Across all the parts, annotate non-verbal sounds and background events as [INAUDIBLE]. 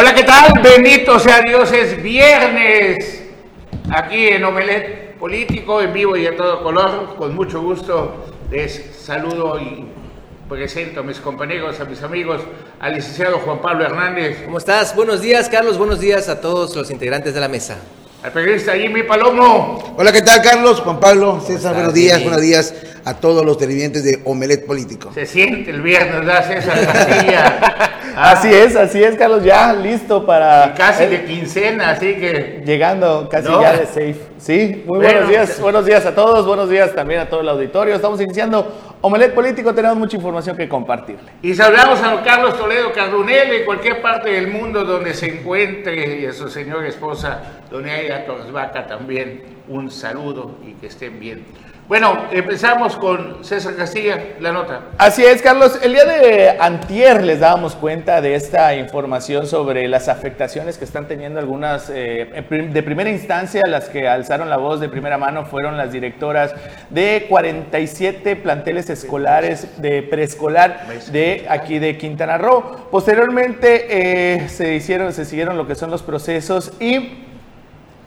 Hola, ¿qué tal? Bendito sea Dios, es viernes. Aquí en Omelet Político, en vivo y a todo color. Con mucho gusto les saludo y presento a mis compañeros, a mis amigos, al licenciado Juan Pablo Hernández. ¿Cómo estás? Buenos días, Carlos. Buenos días a todos los integrantes de la mesa. Al periodista Jimmy Palomo. Hola, ¿qué tal, Carlos? Juan Pablo, César, buenos días, buenos días a todos los televidentes de Omelet Político. Se siente el viernes, ¿verdad, César Castilla? [LAUGHS] Así es, así es, Carlos, ya listo para... Y casi de quincena, así que... Llegando casi No. ya de safe. Sí, muy Bueno. buenos días, buenos días a todos, buenos días también a todo el auditorio. Estamos iniciando Omelet Político, tenemos mucha información que compartirle. Y saludamos a don Carlos Toledo Cardunel en cualquier parte del mundo donde se encuentre y a su señora esposa, doña Aida Torres Vaca, también un saludo y que estén bien. Bueno, empezamos con César Castilla, la nota. Así es, Carlos. El día de antier les dábamos cuenta de esta información sobre las afectaciones que están teniendo algunas, eh, de primera instancia, las que alzaron la voz de primera mano fueron las directoras de 47 planteles escolares de preescolar de aquí de Quintana Roo. Posteriormente eh, se hicieron, se siguieron lo que son los procesos y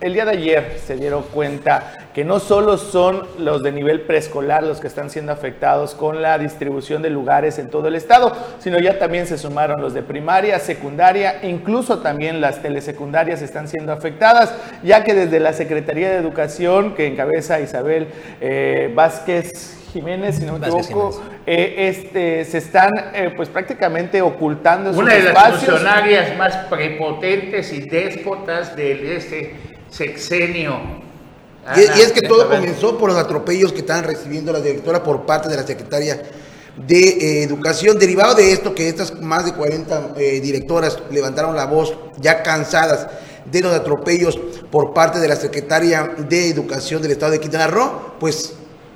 el día de ayer se dieron cuenta que no solo son los de nivel preescolar los que están siendo afectados con la distribución de lugares en todo el estado, sino ya también se sumaron los de primaria, secundaria, incluso también las telesecundarias están siendo afectadas, ya que desde la Secretaría de Educación, que encabeza Isabel eh, Vázquez Jiménez, si no me equivoco, eh, este, se están eh, pues prácticamente ocultando Una de las funcionarias más prepotentes y déspotas de este sexenio. Y, y es que Ana, todo comenzó por los atropellos que estaban recibiendo la directora por parte de la secretaria de eh, Educación. Derivado de esto, que estas más de 40 eh, directoras levantaron la voz ya cansadas de los atropellos por parte de la secretaria de Educación del Estado de Quintana Roo, pues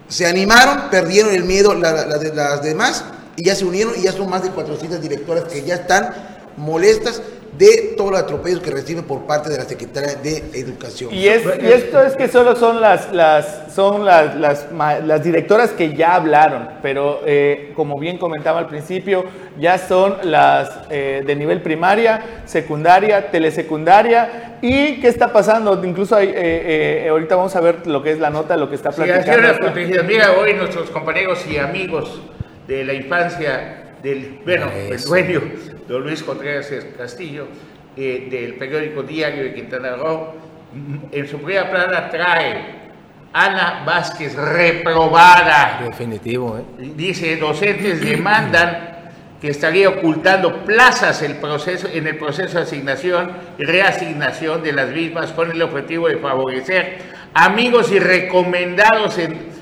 se animaron, perdieron el miedo la- la de las demás y ya se unieron y ya son más de 400 directoras que ya están molestas de todos los atropellos que reciben por parte de la secretaria de Educación. Y, es, y esto es que solo son las, las, son las, las, directoras que ya hablaron, pero eh, como bien comentaba al principio, ya son las eh, de nivel primaria, secundaria, telesecundaria. ¿Y qué está pasando? Incluso hay, eh, eh, ahorita vamos a ver lo que es la nota, lo que está platicando. Mira, hoy nuestros compañeros y amigos de la infancia del, bueno, el dueño, don Luis Contreras Castillo, eh, del periódico Diario de Quintana Roo, en su primera plana trae Ana Vázquez reprobada. Definitivo, ¿eh? Dice, docentes demandan que estaría ocultando plazas el proceso, en el proceso de asignación y reasignación de las mismas con el objetivo de favorecer amigos y recomendados en,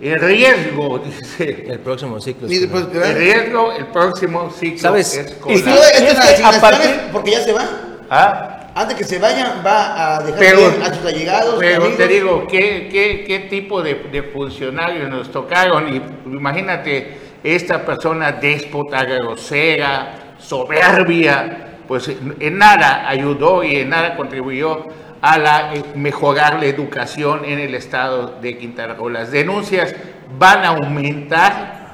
en riesgo, dice. El próximo ciclo. Pues. En riesgo el próximo ciclo ¿Sabes? escolar. Y esto es que a partir- porque ya se va. Ah, Antes que se vaya, va a dejar Pero- a sus allegados. Pero amigos. te digo, ¿qué, qué, qué tipo de, de funcionarios nos tocaron? Y imagínate, esta persona déspota, grosera, soberbia, pues en nada ayudó y en nada contribuyó a la, eh, mejorar la educación en el estado de Quintana Roo. Las denuncias van a aumentar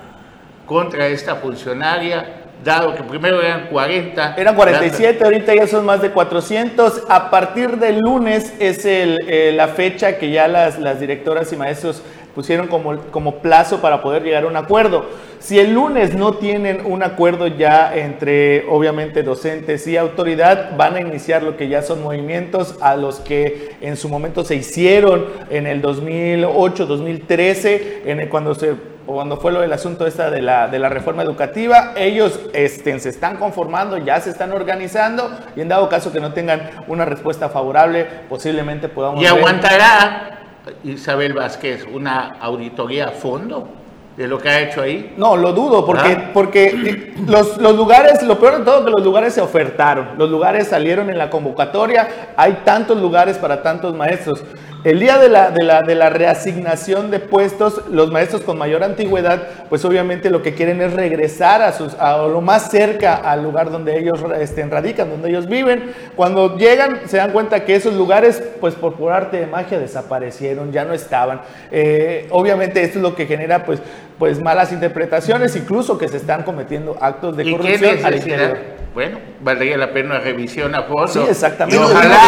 contra esta funcionaria, dado que primero eran 40. Eran 47, ahorita ya son más de 400. A partir del lunes es el, eh, la fecha que ya las, las directoras y maestros pusieron como, como plazo para poder llegar a un acuerdo. Si el lunes no tienen un acuerdo ya entre, obviamente, docentes y autoridad, van a iniciar lo que ya son movimientos a los que en su momento se hicieron en el 2008, 2013, en el, cuando se cuando fue lo del asunto esta de la, de la reforma educativa, ellos este, se están conformando, ya se están organizando y en dado caso que no tengan una respuesta favorable, posiblemente podamos ¿Y ver- aguantará Isabel Vázquez una auditoría a fondo de lo que ha hecho ahí? No, lo dudo, porque, Ah. porque eh, los, los lugares, lo peor de todo, que los lugares se ofertaron, los lugares salieron en la convocatoria, hay tantos lugares para tantos maestros. El día de la, de, la, de la reasignación de puestos, los maestros con mayor antigüedad, pues obviamente lo que quieren es regresar a, sus, a lo más cerca al lugar donde ellos este, radican, donde ellos viven. Cuando llegan, se dan cuenta que esos lugares, pues por pura arte de magia, desaparecieron, ya no estaban. Eh, obviamente esto es lo que genera, pues, pues malas interpretaciones, incluso que se están cometiendo actos de ¿Y qué corrupción al interior. Bueno, valdría la pena una revisión a fondo. Sí, exactamente. Y no, ojalá-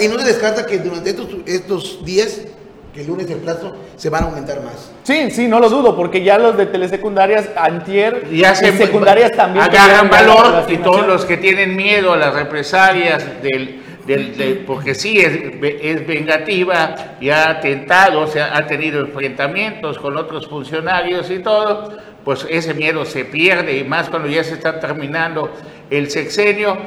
y no- y no se descarta que durante estos, estos días, que el lunes el plazo, se van a aumentar más. Sí, sí, no lo dudo, porque ya los de telesecundarias, antier, ya se secundarias también agarran valor y todos los que tienen miedo a las represalias del, porque sí es, es vengativa y ha atentado, o sea, ha tenido enfrentamientos con otros funcionarios y todo, pues ese miedo se pierde y más cuando ya se está terminando el sexenio,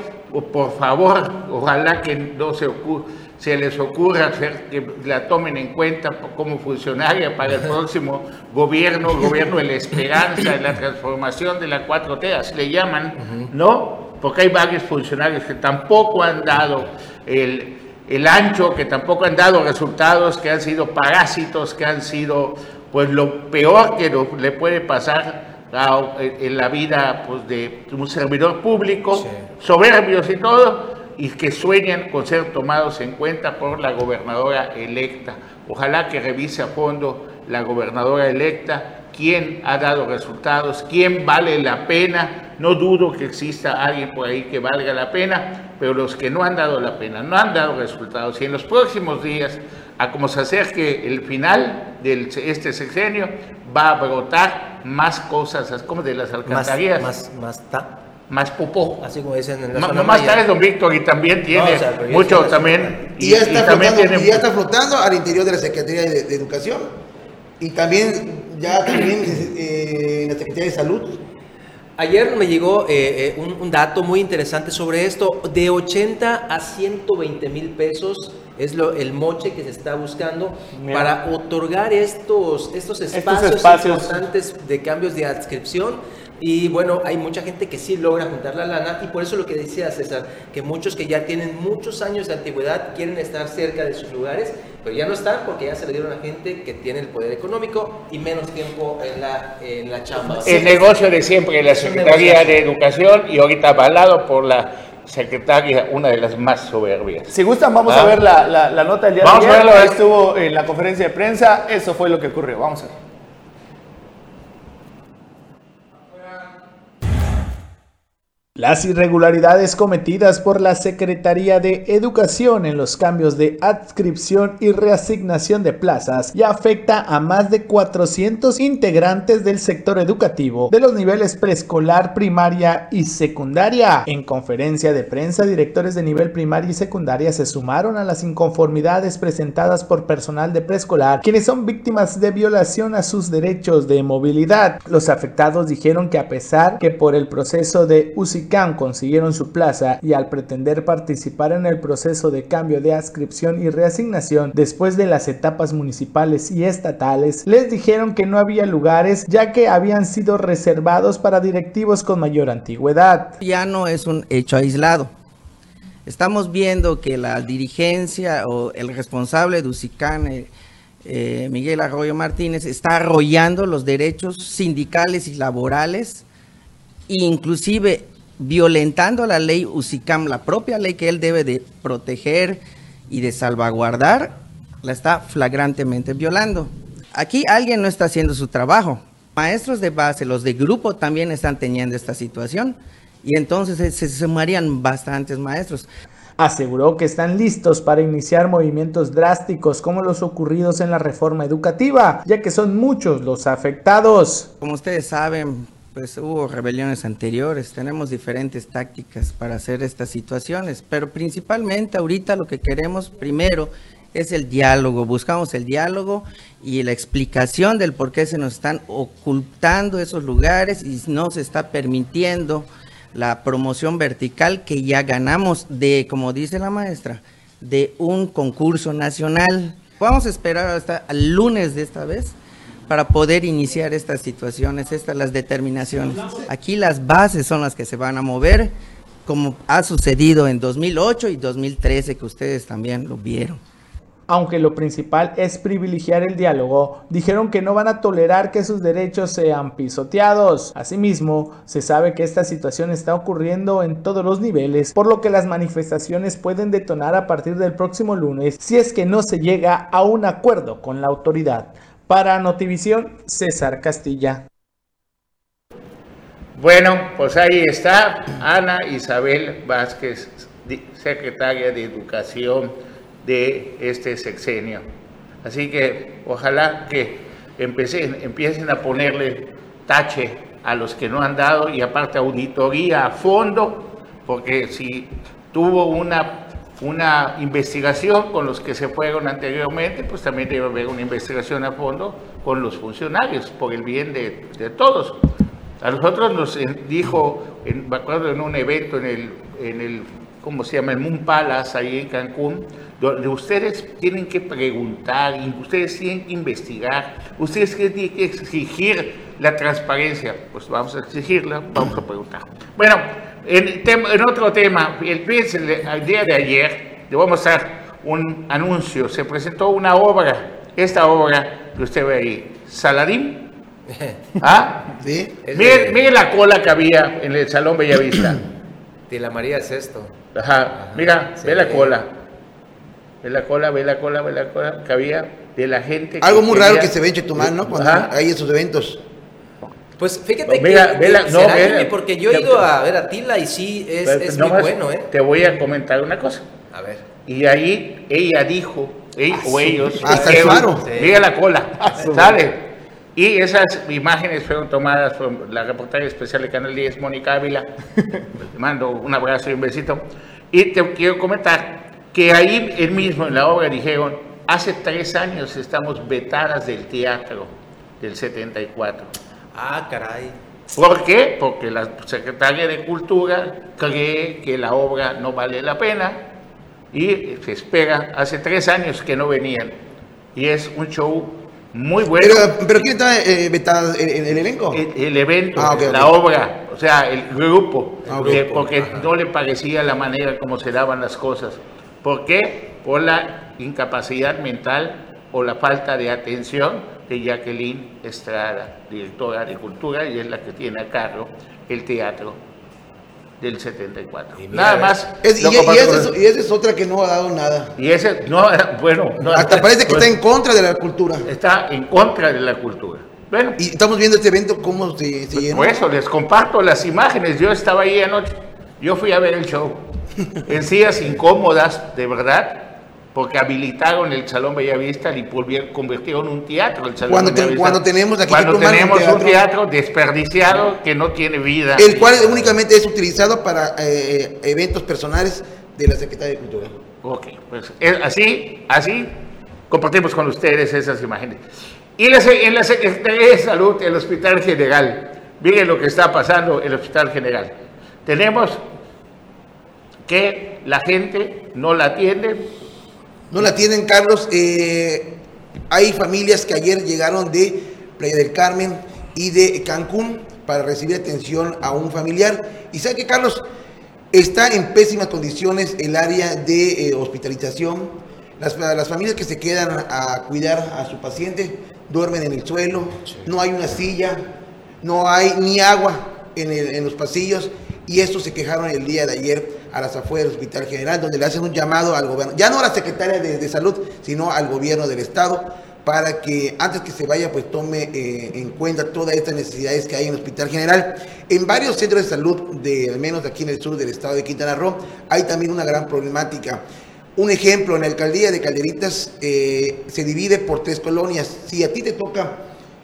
por favor, ojalá que no se ocurra se les ocurra hacer, que la tomen en cuenta como funcionaria para el próximo [LAUGHS] gobierno, gobierno de la esperanza, de la transformación de la 4T, así le llaman, ¿no? Porque hay varios funcionarios que tampoco han dado el, el ancho, que tampoco han dado resultados, que han sido parásitos, que han sido pues lo peor que le puede pasar a- en la vida pues, de un servidor público, soberbios y todo, y que sueñan con ser tomados en cuenta por la gobernadora electa. Ojalá que revise a fondo la gobernadora electa quién ha dado resultados, quién vale la pena. No dudo que exista alguien por ahí que valga la pena, pero los que no han dado la pena, no han dado resultados. Y en los próximos días, a como se acerque el final de este sexenio, va a brotar más cosas, como de las alcantarillas, más, más ta, más popó. así como dicen en la zona Más tarde don Víctor y también tiene o sea, mucho también Y, ya, está flotando, tiene y ya está flotando al interior de la Secretaría de, de Educación. Y también, ya también eh, en la Secretaría de Salud. Ayer me llegó eh, eh, un, un dato muy interesante sobre esto. De 80 a 120 mil pesos es lo, el moche que se está buscando Mira. para otorgar estos, estos espacios, espacios. importantes de cambios de adscripción. Y bueno, hay mucha gente que sí logra juntar la lana y por eso lo que decía César, que muchos que ya tienen muchos años de antigüedad quieren estar cerca de sus lugares, pero ya no están porque ya se le dieron a gente que tiene el poder económico y menos tiempo en la, en la chamba. el negocio de siempre la Secretaría de Educación y ahorita avalado por la secretaria, una de las más soberbias. Si gustan, vamos Ah. a ver la, la- la nota del día Vamos de a ayer. verlo, Ahí eh. estuvo en la conferencia de prensa. Eso fue lo que ocurrió. Vamos a ver. Las irregularidades cometidas por la Secretaría de Educación en los cambios de adscripción y reasignación de plazas ya afecta a más de 400 integrantes del sector educativo de los niveles preescolar, primaria y secundaria. En conferencia de prensa, directores de nivel primaria y secundaria se sumaron a las inconformidades presentadas por personal de preescolar, quienes son víctimas de violación a sus derechos de movilidad. Los afectados dijeron que a pesar que por el proceso de Consiguieron su plaza y al pretender participar en el proceso de cambio de adscripción y reasignación después de las etapas municipales y estatales, les dijeron que no había lugares ya que habían sido reservados para directivos con mayor antigüedad. ya no es un hecho aislado. Estamos viendo que la dirigencia o el responsable de UCICAN, eh, eh, Miguel Arroyo Martínez, está arrollando los derechos sindicales y laborales, inclusive violentando la ley UCICAM, la propia ley que él debe de proteger y de salvaguardar, la está flagrantemente violando. Aquí alguien no está haciendo su trabajo. Maestros de base, los de grupo también están teniendo esta situación y entonces se, se sumarían bastantes maestros. Aseguró que están listos para iniciar movimientos drásticos como los ocurridos en la reforma educativa, ya que son muchos los afectados. Como ustedes saben, pues hubo rebeliones anteriores, tenemos diferentes tácticas para hacer estas situaciones, pero principalmente ahorita lo que queremos primero es el diálogo, buscamos el diálogo y la explicación del por qué se nos están ocultando esos lugares y no se está permitiendo la promoción vertical que ya ganamos de, como dice la maestra, de un concurso nacional. Vamos a esperar hasta el lunes de esta vez para poder iniciar estas situaciones, estas las determinaciones. Aquí las bases son las que se van a mover, como ha sucedido en 2008 y 2013, que ustedes también lo vieron. Aunque lo principal es privilegiar el diálogo, dijeron que no van a tolerar que sus derechos sean pisoteados. Asimismo, se sabe que esta situación está ocurriendo en todos los niveles, por lo que las manifestaciones pueden detonar a partir del próximo lunes si es que no se llega a un acuerdo con la autoridad. Para Notivisión, César Castilla. Bueno, pues ahí está Ana Isabel Vázquez, secretaria de Educación de este sexenio. Así que ojalá que empecen, empiecen a ponerle tache a los que no han dado y aparte auditoría a fondo, porque si tuvo una, una investigación con los que se fueron anteriormente, pues también debe haber una investigación a fondo con los funcionarios, por el bien de, de todos. A nosotros nos eh, dijo, en- me acuerdo en un evento en el, en el, ¿cómo se llama? El Moon Palace, ahí en Cancún, donde ustedes tienen que preguntar, ustedes tienen que investigar, ustedes tienen que exigir la transparencia. Pues vamos a exigirla, vamos a preguntar. Bueno, en, tema- en otro tema, el, el, día de ayer, le voy a mostrar un anuncio, se presentó una obra, esta obra que usted ve ahí, Saladín, [LAUGHS] ¿ah? ¿Sí? Es Mire, de- mire la cola que había en el Salón Bellavista. [CLEARS THROAT] De la María Sexto. Ajá, mira, ve la cola. Ve la cola, ve la cola, ve la cola que había de la gente. Algo muy raro que se ve en Chetumal, ¿no? Cuando Ajá. hay esos eventos. Pues fíjate No, mira, que, vela, que no, será vela. anime, porque yo he ido a ver a Tila y sí, es, Pero es nomás muy bueno, ¿eh? Te voy a comentar una cosa. A ver. Y ahí ella dijo, ella o ellos, Hasta el faro. Mira la cola, [LAUGHS] sale. Y esas imágenes fueron tomadas por la reportera especial de Canal 10, Mónica Ávila. [LAUGHS] Le mando un abrazo y un besito. Y te quiero comentar que ahí él mismo en la obra dijeron, hace tres años estamos vetadas del teatro del 74. Ah, caray. ¿Por qué? Porque la secretaria de Cultura cree que la obra no vale la pena y se espera, hace tres años que no venían. Y es un show muy bueno. Pero, pero ¿quién está eh, vetado en en el elenco? el, el evento, Ah, ok, la ok. obra, o sea, el grupo, Ah, ok. porque, porque no le parecía la manera como se daban las cosas. ¿Por qué? Por la incapacidad mental o la falta de atención de Jacqueline Estrada, directora de Cultura, y es la que tiene a cargo el teatro del 74. Y Nada más. Es- y, y esa es, es otra que no ha dado nada. y ese, no, [LAUGHS] bueno, no, Hasta parece que pues, está en contra de la cultura. está en contra de la cultura. Bueno, Y estamos viendo este evento cómo se, se llenó. Por eso les comparto las imágenes. Yo estaba ahí anoche. Yo fui a ver el show. [LAUGHS] En sillas incómodas, de verdad, porque habilitaron el Salón Bellavista y convirtieron en un teatro. El Salón Cuando te- Bellavista. cuando tenemos aquí Cuando un tenemos un teatro- desperdiciado que no tiene vida. El cual únicamente es utilizado para eh, eventos personales de la Secretaría de Cultura. Ok, pues es así, así compartimos con ustedes esas imágenes. Y la en la Secretaría de Salud, el Hospital General, miren lo que está pasando en el Hospital General. Tenemos que la gente no la atiende, No la tienen, Carlos. eh, hay familias que ayer llegaron de Playa del Carmen y de Cancún para recibir atención a un familiar. Y sabe que, Carlos, está en pésimas condiciones el área de eh, hospitalización. Las, las familias que se quedan a cuidar a su paciente duermen en el suelo, no hay una silla, no hay ni agua en, el- en los pasillos y esto se quejaron el día de ayer a las afueras del Hospital General, donde le hacen un llamado al gobierno, ya no a la secretaria de, Salud, sino al gobierno del Estado, para que antes que se vaya, pues tome eh, en cuenta todas estas necesidades que hay en el Hospital General. En varios centros de salud, de, al menos aquí en el sur del estado de Quintana Roo, hay también una gran problemática. Un ejemplo, en la alcaldía de Calderitas eh, se divide por tres colonias. Si a ti te toca,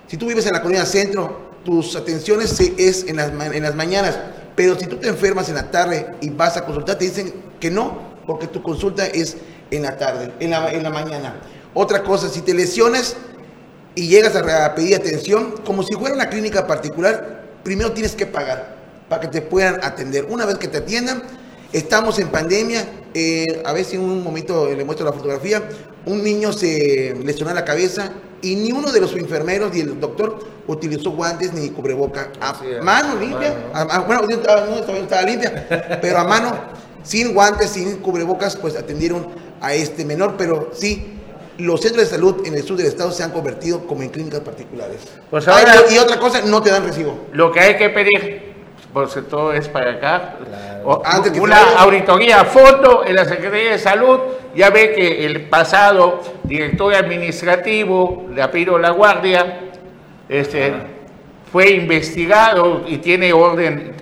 si tú vives en la colonia centro, tus atenciones es en las mañanas, pero si tú te enfermas en la tarde y vas a consultar, te dicen que no, porque tu consulta es en la tarde, en la, en la mañana. Otra cosa, si te lesiones y llegas a, pedir atención, como si fuera una clínica particular, primero tienes que pagar para que te puedan atender. Una vez que te atiendan, estamos en pandemia, eh, a ver si en un momento le muestro la fotografía, un niño se lesionó la cabeza y ni uno de los enfermeros ni el doctor utilizó guantes ni cubreboca. A Sí, mano limpia, a- a- bueno, no estaba, no estaba- estaba limpia, [LAUGHS] pero a mano, sin guantes, sin cubrebocas, pues atendieron a este menor, pero sí. Los centros de salud en el sur del estado se han convertido como en clínicas particulares. Pues Ay, y otra cosa, no te dan recibo. Lo que hay que pedir, pues todo es para acá, o- Antes que una auditoría a fondo en la Secretaría de Salud. Ya ve que el pasado director administrativo de Apiro La Guardia este, fue investigado y tiene orden,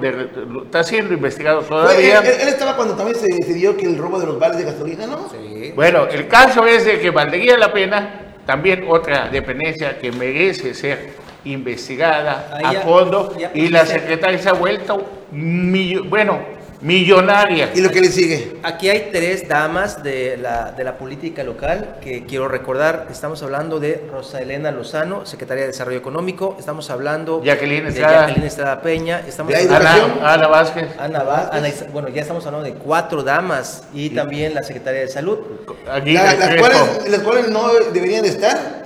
de- está siendo investigado todavía. él, él estaba cuando también se decidió que el robo de los vales de gasolina, ¿no? Sí. Bueno, el caso es de que valdría la pena también otra dependencia que merece ser investigada Ahí a ya- fondo ya y la secretaria se ha vuelto, millo- bueno, millonaria. Y lo que le sigue. Aquí hay tres damas de la, de la política local que quiero recordar. Estamos hablando de Rosa Elena Lozano, secretaria de Desarrollo Económico. Estamos hablando Jacqueline de Estrada. Jacqueline Estrada Peña. Estamos De. Ana, Ana Vázquez. Ana bueno, ya estamos hablando de cuatro damas y también la secretaria de Salud. Aquí La- las, cuales, las cuales no deberían de estar,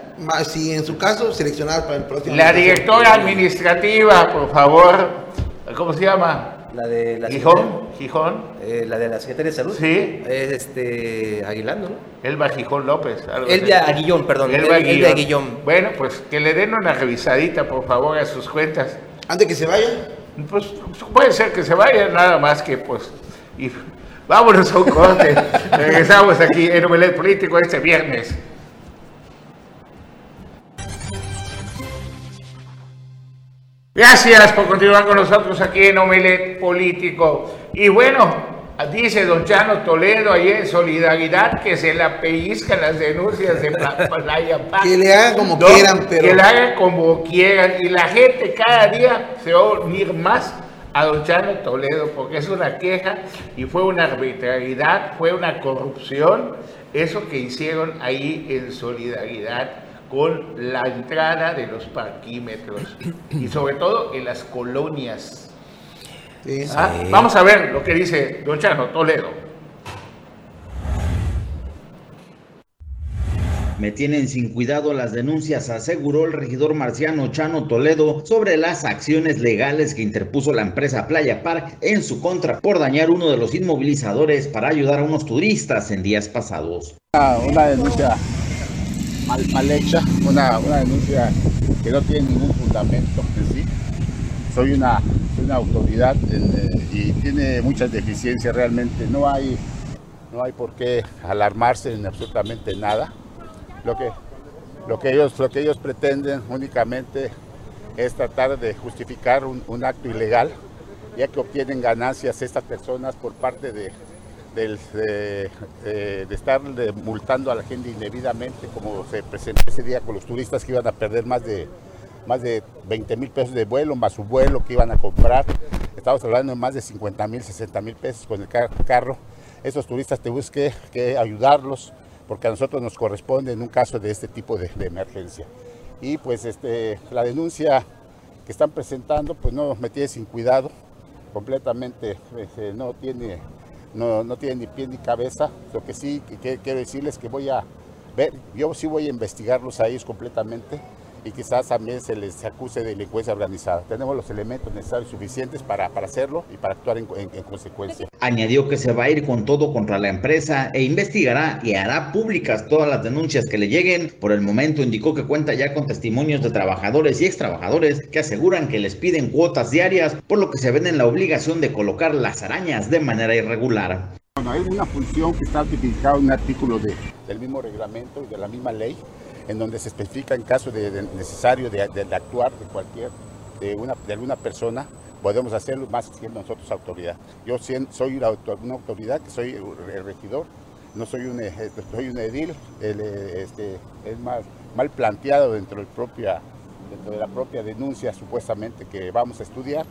si en su caso seleccionadas para el próximo. La directora administrativa, por favor, ¿cómo se llama? La de la Gijón, Gijón, secretaria- eh, la de la secretaria de Salud. Sí. Es este Aguilando, ¿no? Elba Gijón López. algo. Elvia Aguillón, perdón. Elba Aguillón. Bueno, pues que le den una revisadita, por favor, a sus cuentas. Antes que se vayan. Pues puede ser que se vaya, nada más que pues. Y vámonos a un corte. [LAUGHS] Regresamos aquí en Omelet Político este viernes. Gracias por continuar con nosotros aquí en Omelet Político. Y bueno, dice don Chano Toledo ahí en Solidaridad que se la pellizcan las denuncias de Pla- [LAUGHS] Playa Paz. Que le hagan como quieran, pero. Que la hagan como quieran. Y la gente cada día se va a unir más a don Chano Toledo porque es una queja y fue una arbitrariedad, fue una corrupción, eso que hicieron ahí en solidaridad con la entrada de los parquímetros y sobre todo en las colonias. Sí. Ah, Vamos a ver lo que dice don Chano Toledo. Me tienen sin cuidado las denuncias, aseguró el regidor marciano Chano Toledo sobre las acciones legales que interpuso la empresa Playa Park en su contra por dañar uno de los inmovilizadores para ayudar a unos turistas en días pasados. una denuncia mal, mal hecha, una, una denuncia que no tiene ningún fundamento en sí. Soy una, una autoridad eh, y tiene muchas deficiencias realmente. No hay, no hay por qué alarmarse en absolutamente nada. Lo que, lo que, ellos, lo que ellos pretenden únicamente es tratar de justificar un, un acto ilegal, ya que obtienen ganancias estas personas por parte de, de, eh, de estar multando a la gente indebidamente, como se presentó ese día con los turistas que iban a perder más de, más de 20 mil pesos de vuelo, más su vuelo que iban a comprar. Estamos hablando de más de 50 mil, 60 mil pesos con el car- carro. Esos turistas tenemos que, que ayudarlos porque a nosotros nos corresponde en un caso de este tipo de, emergencia. Y pues este, la denuncia que están presentando pues no me tiene sin cuidado, completamente este, no tiene no, no tiene ni pie ni cabeza. Lo que sí que, quiero decirles que voy a ver, yo sí voy a investigarlos a ellos completamente y quizás también se les acuse de delincuencia organizada. Tenemos los elementos necesarios y suficientes para, para hacerlo y para actuar en, en- en consecuencia. Añadió que se va a ir con todo contra la empresa e investigará y hará públicas todas las denuncias que le lleguen. Por el momento indicó que cuenta ya con testimonios de trabajadores y extrabajadores que aseguran que les piden cuotas diarias, por lo que se ven en la obligación de colocar las arañas de manera irregular. Bueno, hay una función que está tipificada en un artículo de- del mismo reglamento y de la misma ley, en donde se especifica en caso de, necesario de, actuar de cualquier, de, una, de alguna persona, podemos hacerlo más siendo nosotros autoridad. Yo soy una, auto- una autoridad, que soy el regidor, no soy un, eh, soy un edil, eh, este, es mal, mal planteado dentro, del propia, dentro de la propia denuncia supuestamente que vamos a estudiar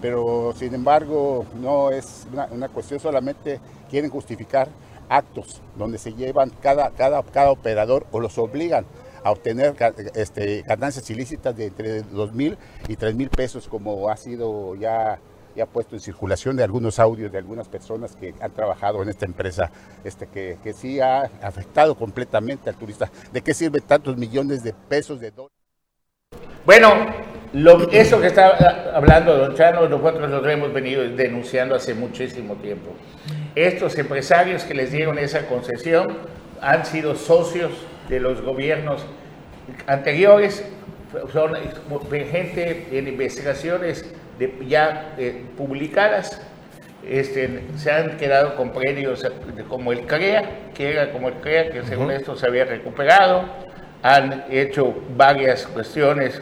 pero sin embargo no es una, una cuestión solamente quieren justificar actos donde se llevan cada, cada, cada operador o los obligan a obtener este, ganancias ilícitas de entre 2 mil y 3 mil pesos como ha sido ya, ya puesto en circulación de algunos audios de algunas personas que han trabajado en esta empresa este, que, que sí ha afectado completamente al turista. ¿De qué sirve tantos millones de pesos de dólares? Bueno, lo- eso que está hablando Don Chano, nosotros lo hemos venido denunciando hace muchísimo tiempo. Estos empresarios que les dieron esa concesión han sido socios de los gobiernos anteriores, son gente en investigaciones de- ya eh, publicadas, este, se han quedado con predios como el CREA, que era como el CREA, que según esto se había recuperado, han hecho varias cuestiones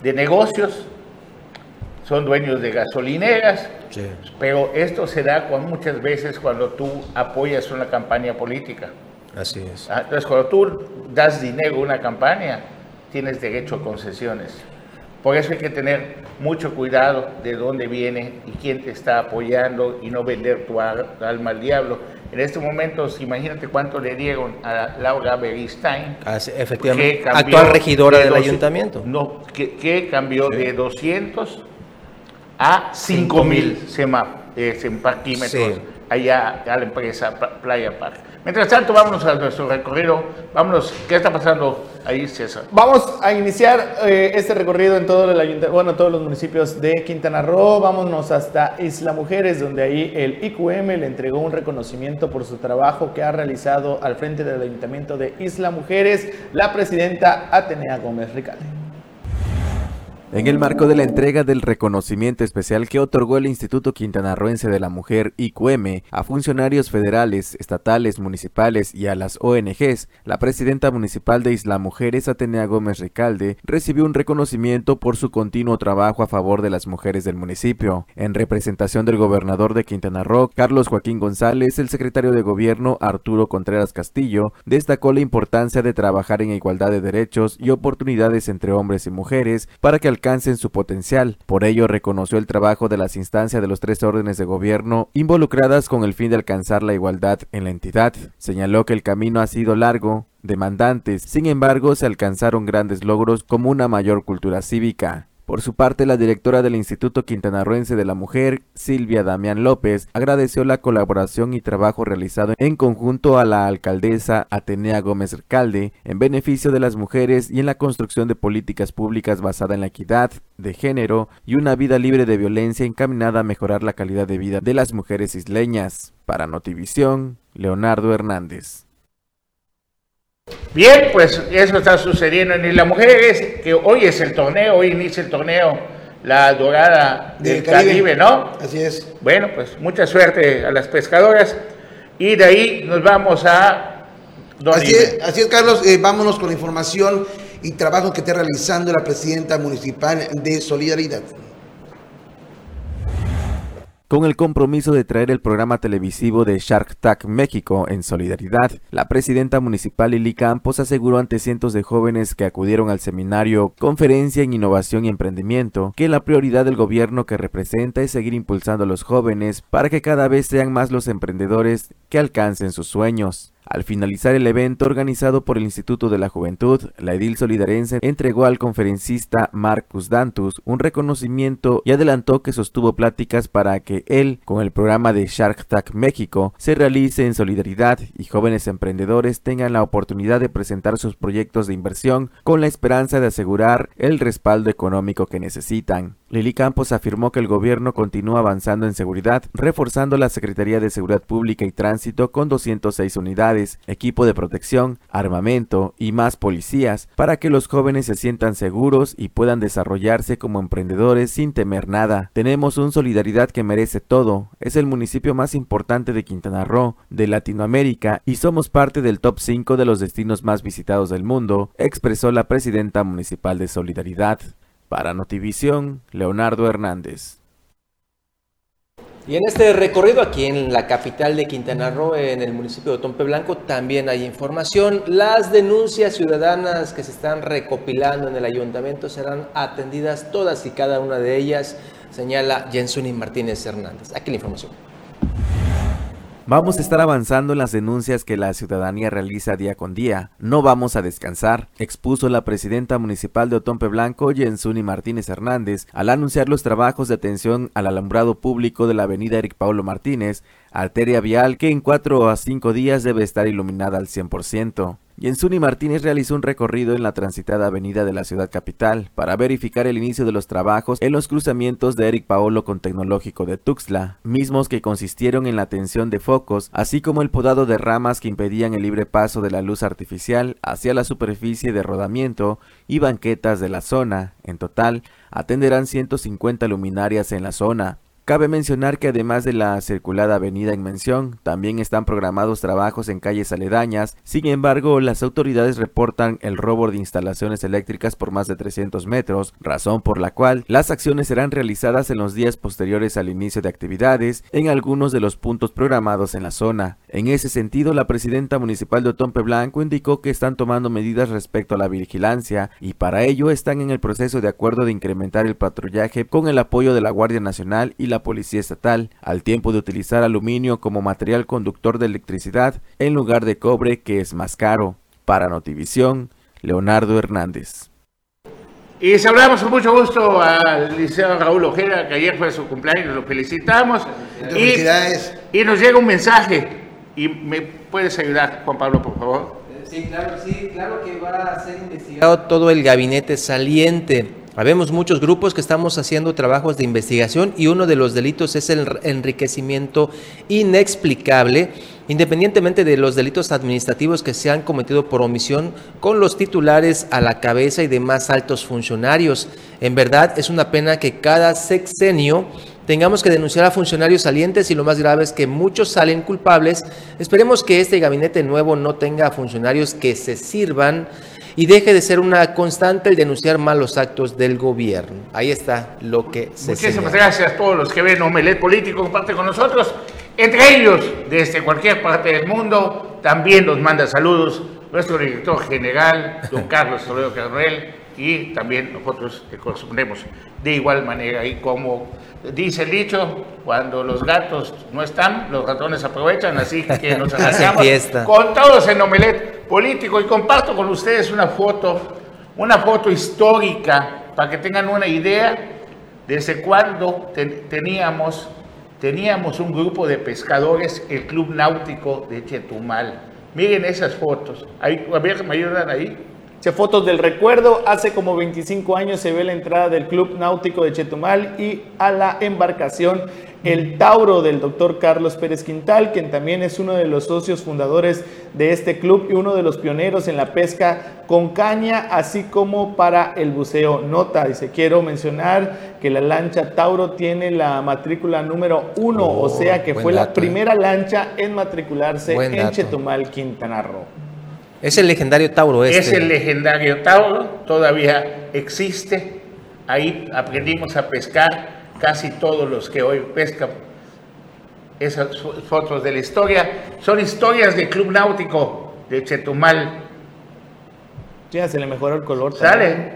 de negocios, son dueños de gasolineras, pero esto se da con muchas veces cuando tú apoyas una campaña política. Así es. Ah, Entonces, cuando tú das dinero a una campaña, tienes derecho a concesiones. Por eso hay que tener mucho cuidado de dónde viene y quién te está apoyando y no vender tu al- alma al diablo. En estos momentos, imagínate cuánto le dieron a Laura Beristain. Efectivamente. que cambió Actual regidora de del dos- ayuntamiento. No, que, que cambió de 200 a 5000 sema- eh, parquímetros Sí. allá a la empresa Pla- Playa Park. Mientras tanto, vámonos a nuestro recorrido. Vámonos, ¿qué está pasando ahí, César? Vamos a iniciar eh, este recorrido en todo el bueno, todos los municipios de Quintana Roo. Vámonos hasta Isla Mujeres, donde ahí el IQM le entregó un reconocimiento por su trabajo que ha realizado al frente del ayuntamiento de Isla Mujeres la presidenta Atenea Gómez Ricalde. En el marco de la entrega del reconocimiento especial que otorgó el Instituto Quintanarroense de la Mujer IQM a funcionarios federales, estatales, municipales y a las ONGs, la presidenta municipal de Isla Mujeres, Atenea Gómez Ricalde, recibió un reconocimiento por su continuo trabajo a favor de las mujeres del municipio. En representación del gobernador de Quintana Roo, Carlos Joaquín González, el secretario de gobierno Arturo Contreras Castillo, destacó la importancia de trabajar en igualdad de derechos y oportunidades entre hombres y mujeres para que alcancen su potencial. Por ello, reconoció el trabajo de las instancias de los tres órdenes de gobierno involucradas con el fin de alcanzar la igualdad en la entidad. Señaló que el camino ha sido largo, demandantes, sin embargo, se alcanzaron grandes logros como una mayor cultura cívica. Por su parte, la directora del Instituto Quintanarroense de la Mujer, Silvia Damián López, agradeció la colaboración y trabajo realizado en conjunto a la alcaldesa Atenea Gómez Recalde en beneficio de las mujeres y en la construcción de políticas públicas basada en la equidad de género y una vida libre de violencia encaminada a mejorar la calidad de vida de las mujeres isleñas. Para Notivisión, Leonardo Hernández. Bien, pues eso está sucediendo en Isla Mujeres, que hoy es el torneo, hoy inicia el torneo, la dorada del, Del Caribe, Caribe. ¿no? Así es. Bueno, pues mucha suerte a las pescadoras. Y de ahí nos vamos a... Don Así Ibe. es, así es, Carlos. Eh, vámonos con la información y trabajo que está realizando la presidenta municipal de Solidaridad. Con el compromiso de traer el programa televisivo de Shark Tank México en solidaridad, la presidenta municipal Lili Campos aseguró ante cientos de jóvenes que acudieron al seminario Conferencia en Innovación y Emprendimiento que la prioridad del gobierno que representa es seguir impulsando a los jóvenes para que cada vez sean más los emprendedores que alcancen sus sueños. Al finalizar el evento organizado por el Instituto de la Juventud, la edil solidarense entregó al conferencista Marcus Dantus un reconocimiento y adelantó que sostuvo pláticas para que él, con el programa de Shark Tank México, se realice en solidaridad y jóvenes emprendedores tengan la oportunidad de presentar sus proyectos de inversión con la esperanza de asegurar el respaldo económico que necesitan. Lili Campos afirmó que el gobierno continúa avanzando en seguridad, reforzando la Secretaría de Seguridad Pública y Tránsito con 206 unidades, equipo de protección, armamento y más policías para que los jóvenes se sientan seguros y puedan desarrollarse como emprendedores sin temer nada. Tenemos un solidaridad que merece todo. Es el municipio más importante de Quintana Roo, de Latinoamérica y somos parte del top 5 de los destinos más visitados del mundo, expresó la presidenta municipal de Solidaridad. Para Notivisión, Leonardo Hernández. Y en este recorrido aquí en la capital de Quintana Roo, en el municipio de Tompe Blanco, también hay información. Las denuncias ciudadanas que se están recopilando en el ayuntamiento serán atendidas todas y cada una de ellas, señala Jensuni Martínez Hernández. Aquí la información. Vamos a estar avanzando en las denuncias que la ciudadanía realiza día con día. No vamos a descansar, expuso la presidenta municipal de Otompe Blanco, Jensuni Martínez Hernández, al anunciar los trabajos de atención al alumbrado público de la avenida Eric Paulo Martínez, arteria vial que en cuatro a cinco días debe estar iluminada al 100%. Jensuni Martínez realizó un recorrido en la transitada avenida de la ciudad capital para verificar el inicio de los trabajos en los cruzamientos de Eric Paolo con Tecnológico de Tuxtla, mismos que consistieron en la atención de focos, así como el podado de ramas que impedían el libre paso de la luz artificial hacia la superficie de rodamiento y banquetas de la zona. En total, atenderán 150 luminarias en la zona. Cabe mencionar que además de la circulada avenida en mención, también están programados trabajos en calles aledañas. Sin embargo, las autoridades reportan el robo de instalaciones eléctricas por más de 300 metros, razón por la cual las acciones serán realizadas en los días posteriores al inicio de actividades en algunos de los puntos programados en la zona. En ese sentido, la presidenta municipal de Otompe Blanco indicó que están tomando medidas respecto a la vigilancia y para ello están en el proceso de acuerdo de incrementar el patrullaje con el apoyo de la Guardia Nacional y la Policía Estatal, al tiempo de utilizar aluminio como material conductor de electricidad en lugar de cobre que es más caro. Para Notivisión, Leonardo Hernández. Y saludamos con mucho gusto al liceo Raúl Ojeda, que ayer fue su cumpleaños, lo felicitamos. Y, Felicidades. y nos llega un mensaje. ¿Y me puedes ayudar, Juan Pablo, por favor? Sí, claro, sí, claro que va a ser investigado todo el gabinete saliente. Habemos muchos grupos que estamos haciendo trabajos de investigación y uno de los delitos es el enriquecimiento inexplicable, independientemente de los delitos administrativos que se han cometido por omisión con los titulares a la cabeza y demás altos funcionarios. En verdad es una pena que cada sexenio tengamos que denunciar a funcionarios salientes y lo más grave es que muchos salen culpables. Esperemos que este gabinete nuevo no tenga funcionarios que se sirvan y deje de ser una constante el denunciar malos actos del gobierno. Ahí está lo que se Muchísimas señala. gracias a todos los que ven Omelet Político, comparte con nosotros. Entre ellos, desde cualquier parte del mundo, también nos manda saludos nuestro director general, don Carlos Toledo Carrel, y también nosotros que correspondemos de igual manera. Y como dice el dicho, cuando los gatos no están, los ratones aprovechan, así que nos [LAUGHS] fiesta. con todos en Omelet Político y comparto con ustedes una foto, una foto histórica para que tengan una idea desde cuando ten- teníamos, teníamos un grupo de pescadores, el Club Náutico de Chetumal. Miren esas fotos. Ahí, a ver, ¿me ayudan ahí? Che, fotos del recuerdo. Hace como 25 años se ve la entrada del Club Náutico de Chetumal y a la embarcación El Tauro del doctor Carlos Pérez Quintal, quien también es uno de los socios fundadores de este club y uno de los pioneros en la pesca con caña, así como para el buceo. Nota, dice, quiero mencionar que la lancha Tauro tiene la matrícula número uno, o sea que fue la dato, eh. primera lancha en matricularse Buen en dato. Chetumal, Quintana Roo. Es el legendario Tauro este. Es el legendario Tauro, todavía existe. Ahí aprendimos a pescar casi todos los que hoy pescan. Esas fo- fotos de la historia son historias del Club Náutico de Chetumal. Ya se le mejoró el color. ¿Sale?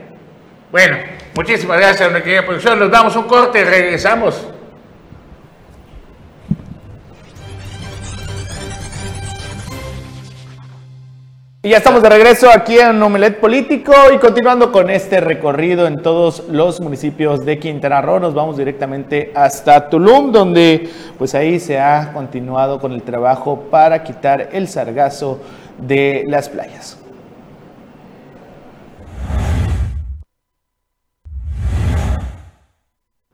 Bueno, muchísimas gracias a nuestra querida producción. Nos damos un corte, regresamos. Y ya estamos de regreso aquí en Omelet Político y continuando con este recorrido en todos los municipios de Quintana Roo, nos vamos directamente hasta Tulum, donde pues ahí se ha continuado con el trabajo para quitar el sargazo de las playas.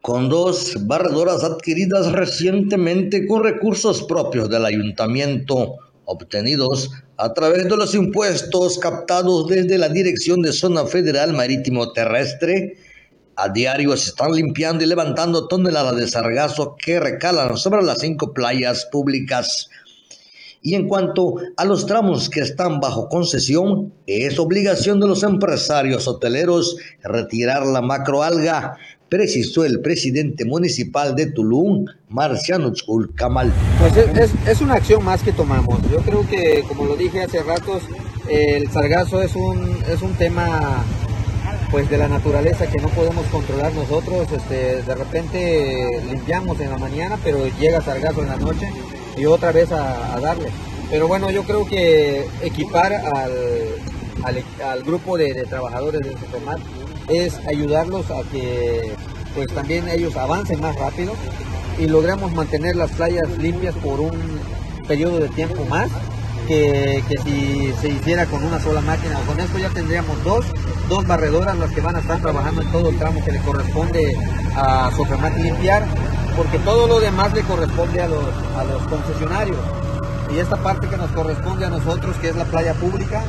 con dos barredoras adquiridas recientemente con recursos propios del ayuntamiento, obtenidos a través de los impuestos captados desde la Dirección de Zona Federal Marítimo Terrestre. A diario se están limpiando y levantando toneladas de sargazo que recalan sobre las cinco playas públicas. Y en cuanto a los tramos que están bajo concesión, es obligación de los empresarios hoteleros retirar la macroalga, precisó el presidente municipal de Tulum, Marciano Kamal. Pues es, es- una acción más que tomamos. Yo creo que, como lo dije hace ratos, el sargazo es un, es un tema pues de la naturaleza que no podemos controlar nosotros. Este, de repente limpiamos en la mañana, pero llega sargazo en la noche y otra vez a, darle. Pero bueno, yo creo que equipar al, al, al grupo de, trabajadores de Setemat es ayudarlos a que pues también ellos avancen más rápido y logramos mantener las playas limpias por un periodo de tiempo más que, que si se hiciera con una sola máquina. Con esto ya tendríamos dos, dos barredoras las que van a estar trabajando en todo el tramo que le corresponde a Sofemat limpiar, porque todo lo demás le corresponde a los, a los concesionarios. Y esta parte que nos corresponde a nosotros, que es la playa pública,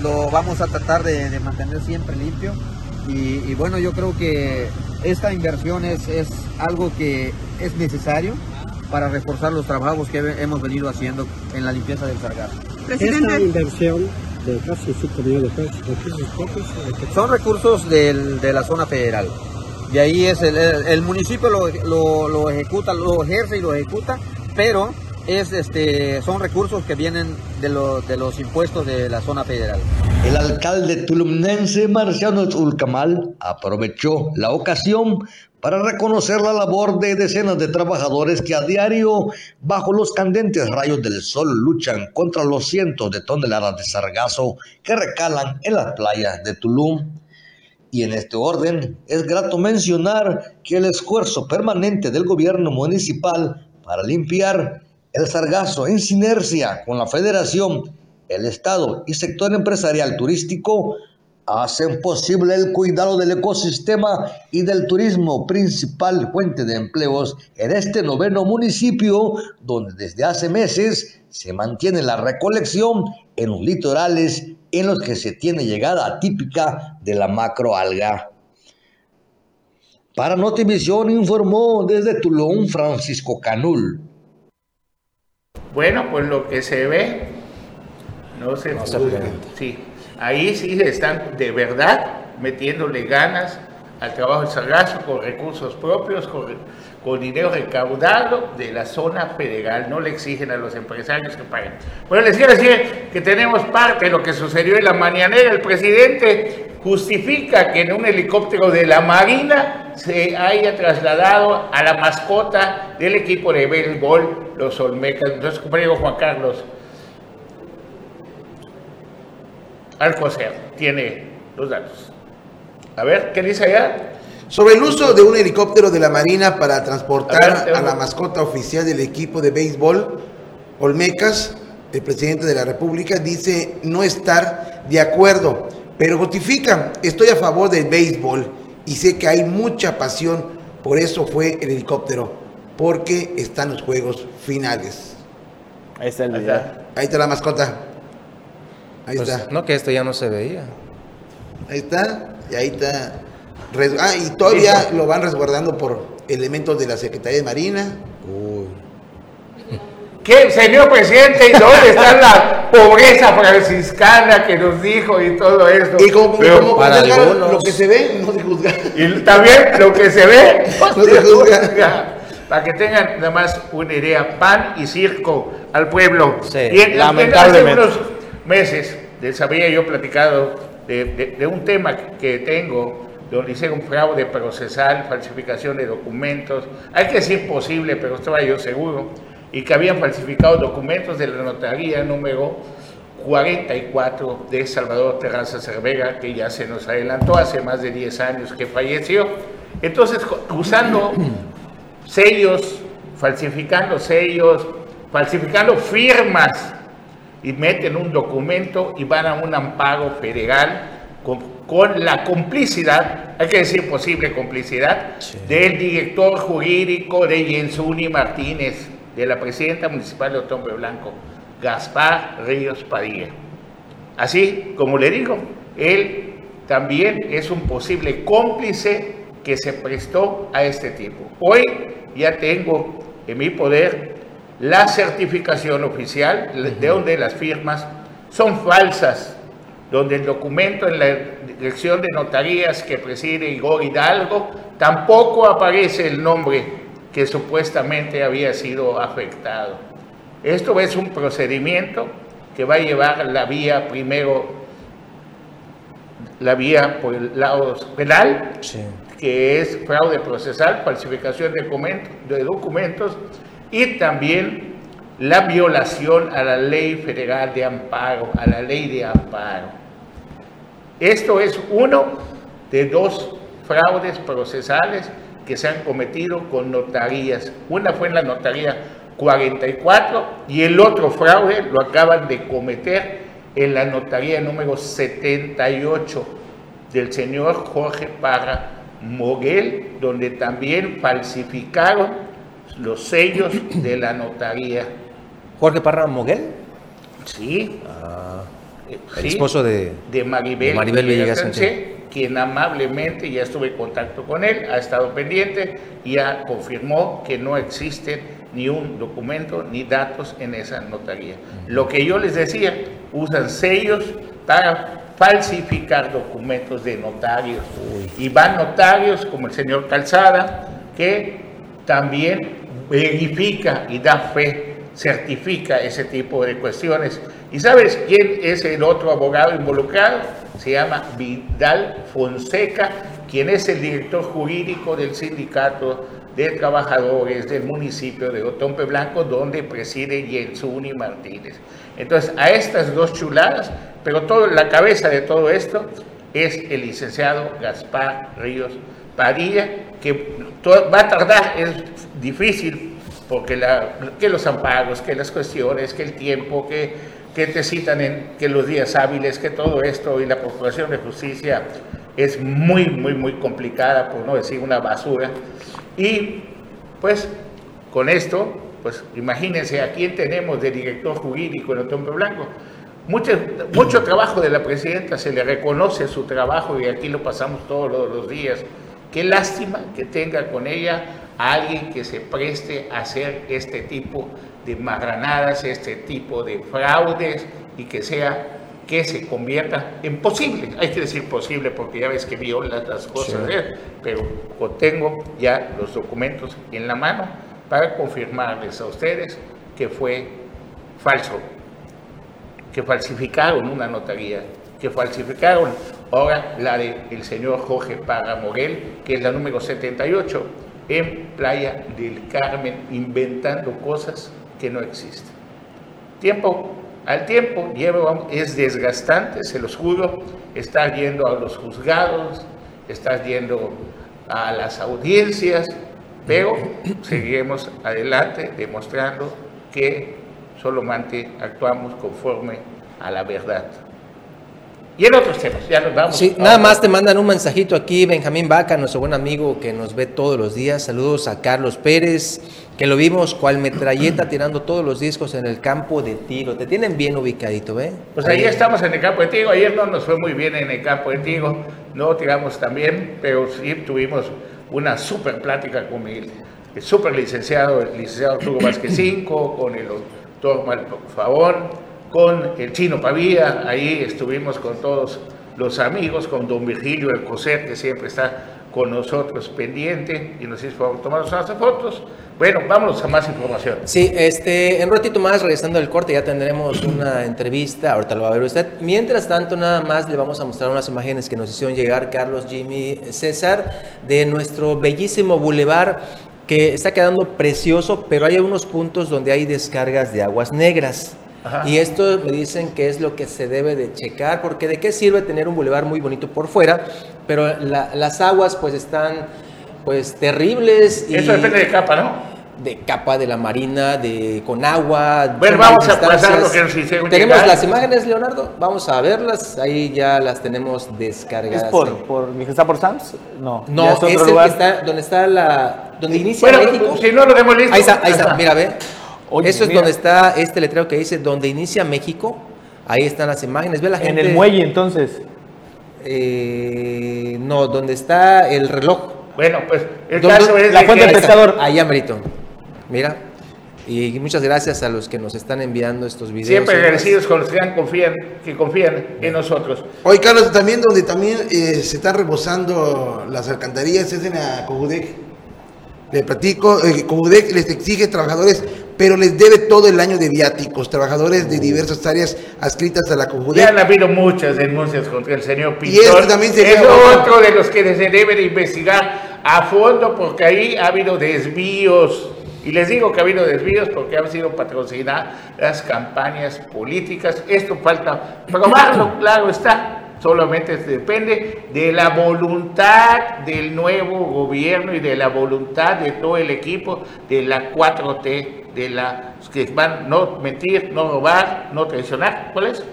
lo vamos a tratar de, de mantener siempre limpio Y, y bueno, yo creo que esta inversión es, es algo que es necesario para reforzar los trabajos que hemos venido haciendo en la limpieza del sargazo. Esta inversión de casi 5 millones de pesos, recursos propios, ¿de qué? Son recursos del- de la zona federal. Y ahí es el, el- el municipio lo, lo- lo ejecuta, lo ejerce y lo ejecuta, pero es este son recursos que vienen de, de los impuestos de la zona federal. El alcalde tulumnense Marciano Ulcamal aprovechó la ocasión para reconocer la labor de decenas de trabajadores que a diario, bajo los candentes rayos del sol, luchan contra los cientos de toneladas de sargazo que recalan en las playas de Tulum. Y en este orden, es grato mencionar que el esfuerzo permanente del gobierno municipal para limpiar el sargazo en sinergia con la federación, el Estado y sector empresarial turístico hacen posible el cuidado del ecosistema y del turismo, principal fuente de empleos en este noveno municipio, donde desde hace meses se mantiene la recolección en los litorales en los que se tiene llegada típica de la macroalga. Para Notivisión informó desde Tulum Francisco Canul. Bueno, pues lo que se ve no se juzga. Sí, ahí sí están de verdad metiéndole ganas al trabajo del sargazo con recursos propios, con, con dinero recaudado de la zona federal. No le exigen a los empresarios que paguen. Bueno, les quiero decir que tenemos parte de lo que sucedió en la mañanera. El presidente justifica que en un helicóptero de la Marina se haya trasladado a la mascota del equipo de béisbol, los Olmecas. Entonces, compañero Juan Carlos Alcocer tiene los datos. A ver, ¿qué dice allá? Sobre el uso de un helicóptero de la Marina para transportar A ver, tengo- a la mascota oficial del equipo de béisbol, Olmecas, el presidente de la República, dice no estar de acuerdo, pero justifica, estoy a favor del béisbol y sé que hay mucha pasión, por eso fue el helicóptero, porque están los juegos finales. Ahí está el Ahí video. está. Ahí está la mascota. Ahí Pues, está. no, que esto ya no se veía. Ahí está, y ahí está. Ah, y todavía lo van resguardando por elementos de la Secretaría de Marina. Uy. ¿Qué, señor presidente? ¿Y dónde está la pobreza franciscana que nos dijo y todo esto? Y como, Pero- como para juzgar algunos- lo que se ve, no se juzga. Y también lo que se ve, No se [LAUGHS] juzga. Para que tengan nada más una idea, pan y circo al pueblo. Sí, y en- lamentablemente. Hace unos meses les había yo platicado de, un tema que tengo, donde hice un fraude procesal, falsificación de documentos. Hay que decir posible, pero estaba yo seguro. Y que habían falsificado documentos de la notaría número 44 de Salvador Terraza Cervera, que ya se nos adelantó hace más de 10 años que falleció. Entonces, usando sellos, falsificando sellos, falsificando firmas y meten un documento y van a un amparo federal con, con la complicidad, hay que decir posible complicidad, del director jurídico de Jensuni Martínez, de la presidenta municipal de Otombe Blanco, Gaspar Ríos Padilla. Así como le digo, él también es un posible cómplice que se prestó a este tipo. Hoy ya tengo en mi poder la certificación oficial de donde las firmas son falsas, donde el documento en la dirección de notarías que preside Igor Hidalgo tampoco aparece el nombre que supuestamente había sido afectado. Esto es un procedimiento que va a llevar la vía primero, la vía por el lado penal, Sí. que es fraude procesal, falsificación de, de documentos y también la violación a la ley federal de amparo, a la ley de amparo. Esto es uno de dos fraudes procesales que se han cometido con notarías. Una fue en la notaría 44 y el otro fraude lo acaban de cometer en la notaría número 78 del señor Jorge Parra Moguel, donde también falsificaron los sellos de la notaría. Jorge Parra Moguel, Sí. Ah, el sí, esposo de... de Maribel, de Maribel Villegas Sánchez, quien amablemente, ya estuve en contacto con él, ha estado pendiente y ya confirmó que no existe ni un documento ni datos en esa notaría. Lo que yo les decía, usan sellos para falsificar documentos de notarios. Y van notarios como el señor Calzada, que también verifica y da fe, certifica ese tipo de cuestiones. ¿Y sabes quién es el otro abogado involucrado? Se llama Vidal Fonseca, quien es el director jurídico del sindicato de trabajadores del municipio de Otompe Blanco, donde preside Jensuni Martínez. Entonces, a estas dos chuladas, pero la cabeza de todo esto es el licenciado Gaspar Ríos Padilla, que va a tardar, es difícil, porque que los ampagos, que las cuestiones, que el tiempo, que, que te citan en que los días hábiles, que todo esto y la Procuración de Justicia es muy, muy, muy complicada, por no decir una basura. Y pues con esto, pues imagínense a quién tenemos de director jurídico en Otompe Blanco. Mucho, mucho trabajo de la presidenta, se le reconoce su trabajo y aquí lo pasamos todos los días. Qué lástima que tenga con ella a alguien que se preste a hacer este tipo de marranadas, este tipo de fraudes y que sea que se convierta en posible. Hay que decir posible porque ya ves que viola las cosas, ¿eh? pero tengo ya los documentos en la mano para confirmarles a ustedes que fue falso, que falsificaron una notaría, que falsificaron ahora la del señor Jorge Paga Moguel, que es la número 78, en Playa del Carmen, inventando cosas que no existen. Tiempo al tiempo lleva, es desgastante, se los juro, estar yendo a los juzgados, estar yendo a las audiencias, pero seguiremos adelante demostrando que solamente actuamos conforme a la verdad. Y en otros temas, ya nos vamos. Sí, nada más te mandan un mensajito aquí, Benjamín Vaca, nuestro buen amigo que nos ve todos los días. Saludos a Carlos Pérez, que lo vimos cual metralleta [CLEARS THROAT] tirando todos los discos en el campo de tiro. Te tienen bien ubicadito, ¿eh? Pues ahí estamos en el campo de tiro. Ayer no nos fue muy bien en el campo de tiro, no tiramos también, pero sí tuvimos una súper plática con el, el súper licenciado, el licenciado Arturo Vázquez [CLEARS THROAT] Cinco, con el doctor Marco Favón con el chino Pavía, ahí estuvimos con todos los amigos, con don Virgilio El Coser, que siempre está con nosotros pendiente y nos hizo tomar unas fotos. Bueno, vámonos a más información. Sí, este, en un ratito más, regresando al corte, ya tendremos una entrevista, ahorita lo va a ver usted. Mientras tanto, nada más le vamos a mostrar unas imágenes que nos hicieron llegar Carlos, Jimmy, César, de nuestro bellísimo bulevar que está quedando precioso, pero hay algunos puntos donde hay descargas de aguas negras. Y esto me dicen que es lo que se debe de checar, porque de qué sirve tener un bulevar muy bonito por fuera, pero las aguas pues están pues terribles. Eso depende de capa, ¿no? de capa de la marina, de con agua. Bueno, vamos a pasar lo que nos hicieron Tenemos las imágenes, Leonardo, vamos a verlas, ahí ya las tenemos descargadas. ¿Es por, por está por Sams? No. No, es, el que está, donde está la, donde inicia bueno, México. Si no lo hemos listo. Ahí está, ahí está, mira, ve. Eso es donde está este letrero que dice donde inicia México. Ahí están las imágenes. Ve la gente. En el muelle, entonces. Eh, no, donde está el reloj. Bueno, pues el caso es la fuente del pescador. Ahí, Amerito. Mira. Y muchas gracias a los que nos están enviando estos videos. Siempre agradecidos con los que confían, que confían en nosotros. Hoy, Carlos, también donde también eh, se están rebosando las alcantarillas es en la Cojudec. Le platico, eh, Cojudec les exige trabajadores pero les debe todo el año de viáticos, trabajadores de diversas áreas adscritas a la Cojudec. Ya han habido muchas denuncias contra el señor Pintor. Y este también sería es otro de los que se debe de investigar a fondo porque ahí ha habido desvíos. Y les digo que ha habido desvíos porque han sido patrocinadas las campañas políticas. Esto falta probarlo, claro está solamente depende de la voluntad del nuevo gobierno y de la voluntad de todo el equipo de la 4T de la que van no mentir, no robar, no traicionar. ¿Cuál es?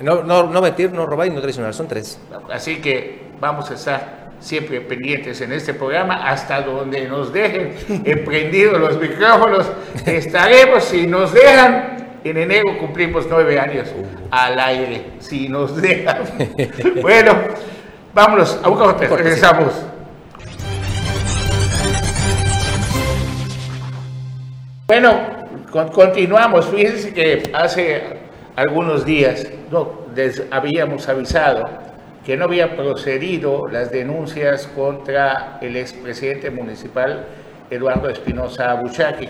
No, no, no mentir, no robar y no traicionar, son tres. Así que vamos a estar siempre pendientes en este programa hasta donde nos dejen [LAUGHS] emprendidos los micrófonos. Estaremos, si nos dejan, en enero cumplimos nueve años al aire, si nos dejan. [LAUGHS] bueno. Vámonos a un corte, regresamos. Bueno, con- continuamos. Fíjense que hace algunos días no, les habíamos avisado que no había procedido las denuncias contra el expresidente municipal Eduardo Espinosa Buchaki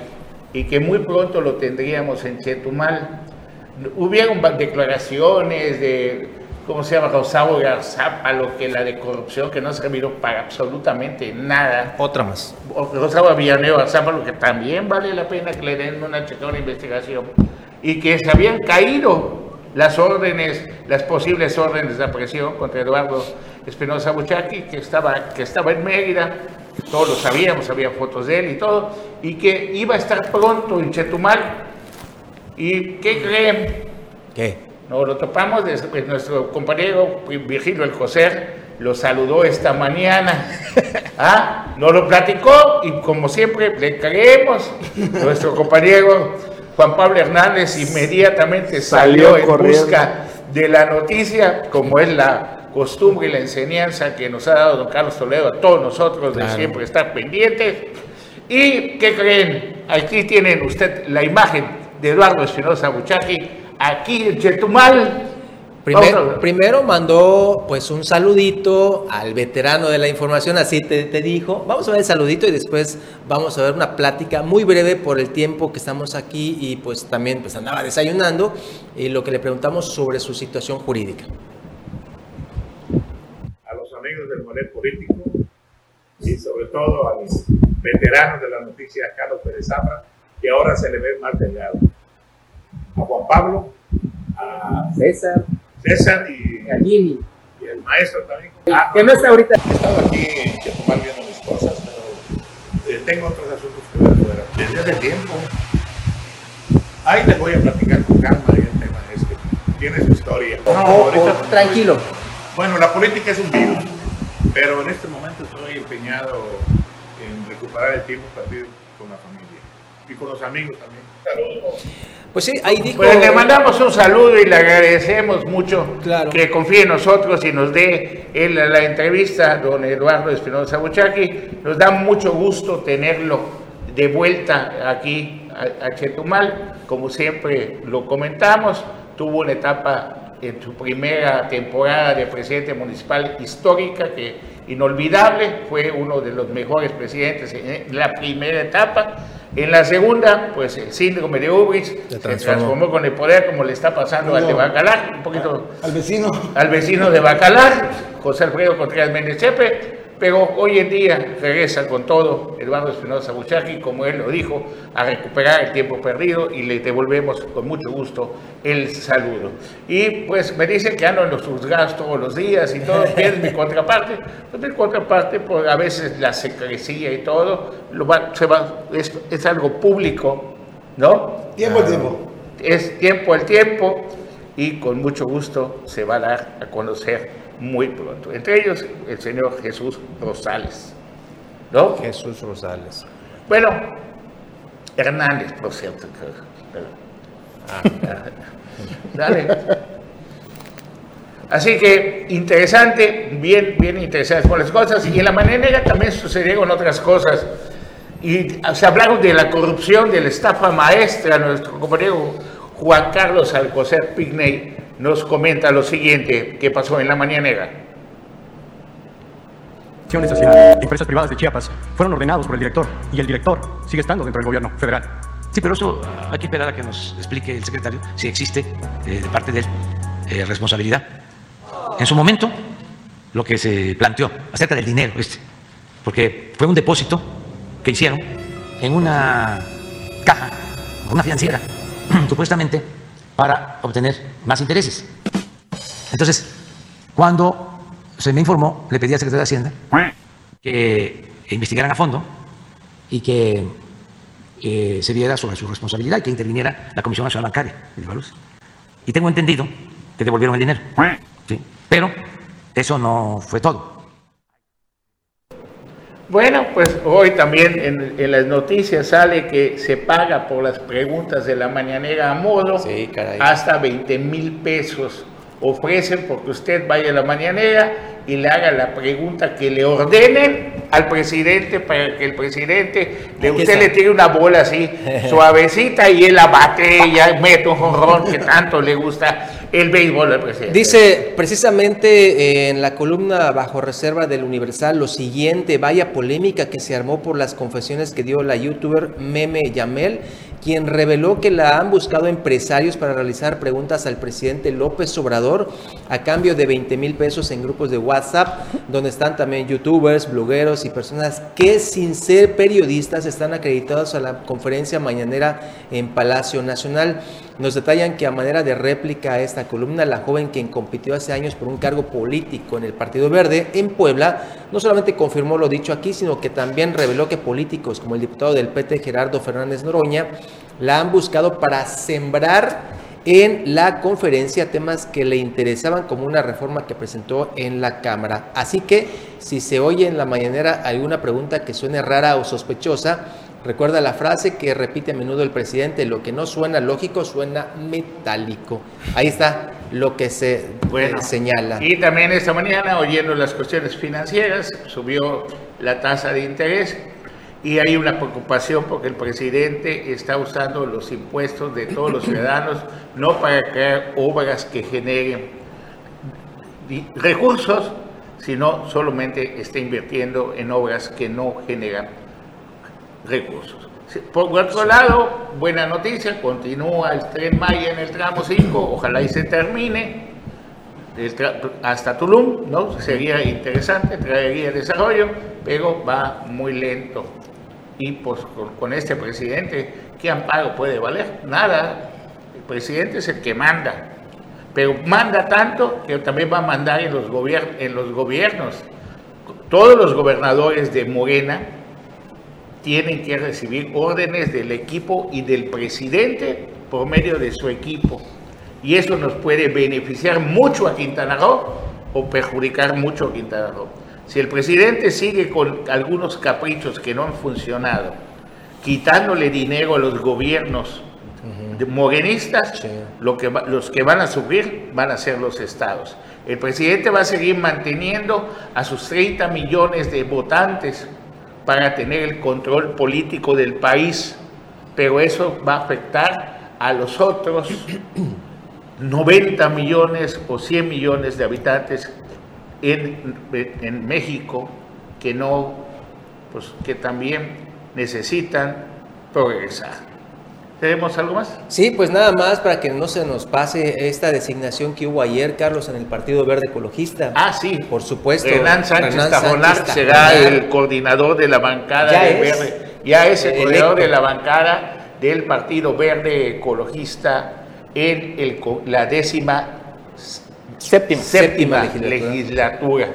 y que muy pronto lo tendríamos en Chetumal. Hubieron declaraciones de, ¿cómo se llama? Rosario Garzapa, lo que la de corrupción, que no servido para absolutamente nada. Otra más. Rosario Villaneo Garzapa, lo que también vale la pena que le den una chequeada, una investigación. Y que se habían caído las órdenes, las posibles órdenes de aprehensión contra Eduardo Espinosa Buchaki, que estaba, que estaba en Mérida, todos lo sabíamos, había fotos de él y todo, y que iba a estar pronto en Chetumal. ¿Y qué creen? ¿Qué? Nos lo topamos, pues, nuestro compañero Virgilio El Joser lo saludó esta mañana. [LAUGHS] Ah, nos lo platicó y como siempre le creemos. Nuestro compañero Juan Pablo Hernández inmediatamente salió, Salió en corriendo. busca de la noticia, como es la costumbre y la enseñanza que nos ha dado don Carlos Toledo a todos nosotros de Claro. siempre estar pendientes. ¿Y qué creen? Aquí tienen usted la imagen de Eduardo Espinosa Buchaki, aquí en Chetumal. Primer- Vamos a- primero mandó pues un saludito al veterano de la información, así te, te dijo. Vamos a ver el saludito y después vamos a ver una plática muy breve por el tiempo que estamos aquí y pues también pues andaba desayunando y lo que le preguntamos sobre su situación jurídica. a los amigos del Molet Político y sobre todo a los veteranos de la noticia, Carlos Pérez Zafra, que ahora se le ve más delgado. A Juan Pablo, a César, César y, a Jimmy. y el maestro también. Ah, Que no está ahorita. He estado aquí en Chetumal viendo mis cosas, pero eh, tengo otros asuntos que ver fuera. Desde hace tiempo. Ahí les voy a platicar con calma del tema este. Tiene su historia. No, ahorita- tranquilo. bueno, la política es un virus, pero en este momento estoy empeñado en recuperar el tiempo perdido con la familia y con los amigos también. Saludos. Pues sí, ahí dijo... Pues le mandamos un saludo y le agradecemos mucho Claro. que confíe en nosotros y nos dé él la entrevista, don Eduardo Espinosa Buchaki. Nos da mucho gusto tenerlo de vuelta aquí a, a Chetumal. Como siempre lo comentamos, tuvo una etapa en su primera temporada de presidente municipal histórica que inolvidable, fue uno de los mejores presidentes en la primera etapa. En la segunda, pues el síndrome de se transformó. transformó con el poder, como le está pasando al de Bacalar, un poquito Al vecino. al vecino de Bacalar, José Alfredo Contreras Méndez Chepe, pero hoy en día regresa con todo Eduardo Espinosa Buchaki, como él lo dijo, a recuperar el tiempo perdido y le devolvemos con mucho gusto el saludo. Y pues me dicen que ando en los juzgados todos los días y todo, que es mi [LAUGHS] contraparte, pues mi contraparte, pues a veces la secrecía y todo, lo va- se va, es, es algo público, ¿no? Tiempo al tiempo. es tiempo al tiempo y con mucho gusto se va a dar a conocer muy pronto. Entre ellos, el señor Jesús Rosales. ¿No? Jesús Rosales. Bueno, Hernández, por cierto. Ah, [LAUGHS] Dale. Así que interesante, bien, bien interesante con las cosas. Y en la mañanera también sucedieron otras cosas. Y se hablaron de la corrupción, de la estafa maestra. Nuestro compañero Juan Carlos Alcocer Pigney nos comenta lo siguiente que pasó en la mañanera. hacia empresas privadas de Chiapas fueron ordenados por el director y el director sigue estando dentro del gobierno federal. Sí, pero eso hay que esperar a que nos explique el secretario si existe eh, de parte de él eh, responsabilidad. En su momento, lo que se planteó acerca del dinero este, porque fue un depósito que hicieron en una caja, una financiera, [CLEARS THROAT] supuestamente para obtener más intereses. Entonces, cuando se me informó, le pedí al secretario de Hacienda que investigaran a fondo y que eh, se viera sobre su responsabilidad y que interviniera la Comisión Nacional Bancaria de Valores. Y tengo entendido que devolvieron el dinero. Sí. Pero eso no fue todo. Bueno, pues hoy también en, en las noticias sale que se paga por las preguntas de la mañanera a modo caray. hasta 20 mil pesos. Ofrecen porque usted vaya a la mañanera y le haga la pregunta que le ordenen al presidente para que el presidente de usted le tire una bola así [LAUGHS] suavecita y él la bate y ya mete un jonrón que tanto le gusta el béisbol. Dice precisamente eh, en la columna bajo reserva del Universal lo siguiente, vaya polémica que se armó por las confesiones que dio la youtuber Meme Yamel, quien reveló que la han buscado empresarios para realizar preguntas al presidente López Obrador a cambio de 20 mil pesos en grupos de WhatsApp, donde están también youtubers, blogueros y personas que sin ser periodistas están acreditados a la conferencia mañanera en Palacio Nacional. Nos detallan que a manera de réplica a esta columna, la joven quien compitió hace años por un cargo político en el Partido Verde en Puebla, no solamente confirmó lo dicho aquí, sino que también reveló que políticos como el diputado del PT Gerardo Fernández Noroña la han buscado para sembrar en la conferencia temas que le interesaban como una reforma que presentó en la Cámara. Así que si se oye en la mañanera alguna pregunta que suene rara o sospechosa, recuerda la frase que repite a menudo el presidente, lo que no suena lógico suena metálico. Ahí está lo que se Bueno, eh, señala. Y también esta mañana, oyendo las cuestiones financieras, subió la tasa de interés y hay una preocupación porque el presidente está usando los impuestos de todos los ciudadanos no para crear obras que generen recursos, sino solamente está invirtiendo en obras que no generan recursos. Por otro lado, buena noticia, continúa el tren Maya en el tramo 5, ojalá y se termine hasta Tulum, ¿no? Sería interesante, traería desarrollo, pero va muy lento. Y pues con, este presidente, ¿qué amparo puede valer? Nada. El presidente es el que manda, pero manda tanto que también va a mandar en los, en los gobiernos. Todos los gobernadores de Morena tienen que recibir órdenes del equipo y del presidente por medio de su equipo. Y eso nos puede beneficiar mucho a Quintana Roo o perjudicar mucho a Quintana Roo. Si el presidente sigue con algunos caprichos que no han funcionado, quitándole dinero a los gobiernos morenistas, lo que los que van a sufrir van a ser los estados. El presidente va a seguir manteniendo a sus 30 millones de votantes para tener el control político del país, pero eso va a afectar a los otros [CLEARS THROAT] 90 millones o 100 millones de habitantes en, en México que no, pues que también necesitan progresar. ¿Tenemos algo más? Sí, pues nada más para que no se nos pase esta designación que hubo ayer, Carlos, en el Partido Verde Ecologista. Ah, sí. Por supuesto. Renan Sánchez Sánchez será el coordinador de la bancada Ya del es. Verde. Ya es el Electo. coordinador de la bancada del Partido Verde Ecologista en el la décima séptima, séptima legislatura. legislatura.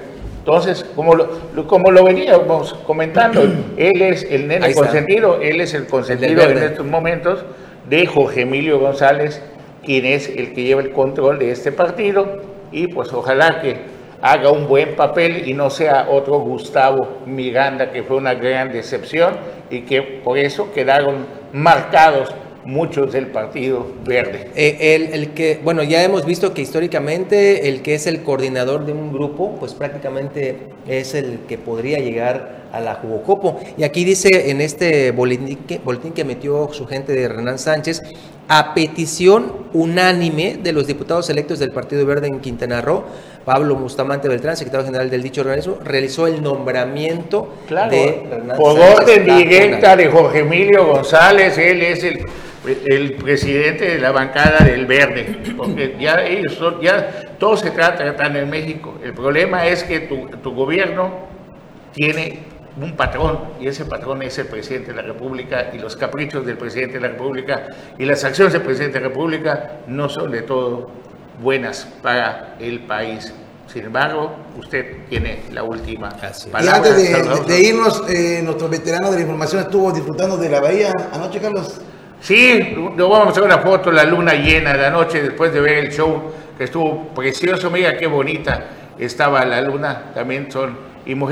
Entonces, como lo, como lo veníamos comentando, él es el nene consentido, él es el consentido en estos momentos de Jorge Emilio González, quien es el que lleva el control de este partido, y pues ojalá que haga un buen papel y no sea otro Gustavo Miranda, que fue una gran decepción y que por eso quedaron marcados muchos del Partido Verde. Eh, el, el que, bueno, ya hemos visto que históricamente el que es el coordinador de un grupo, pues prácticamente es el que podría llegar a la Jugocopo. Y aquí dice en este boletín que, que emitió su gente de Renan Sánchez, a petición unánime de los diputados electos del Partido Verde en Quintana Roo, Pablo Bustamante Beltrán, secretario general del dicho organismo, realizó el nombramiento de Renan Por orden directa de Jorge Emilio González, él es el, el presidente de la bancada del Verde, porque ya ellos son, ya todo se trata tratan en México. El problema es que tu, tu gobierno tiene un patrón y ese patrón es el presidente de la República y los caprichos del presidente de la República y las acciones del presidente de la República no son de todo buenas para el país. Sin embargo, usted tiene la última Y palabra. antes de, irnos, eh, nuestro veterano de la información estuvo disfrutando de la bahía anoche, Carlos. Sí, nos vamos a hacer una foto, la luna llena de la noche, después de ver el show, que estuvo precioso. Mira qué bonita estaba la luna. También son imo-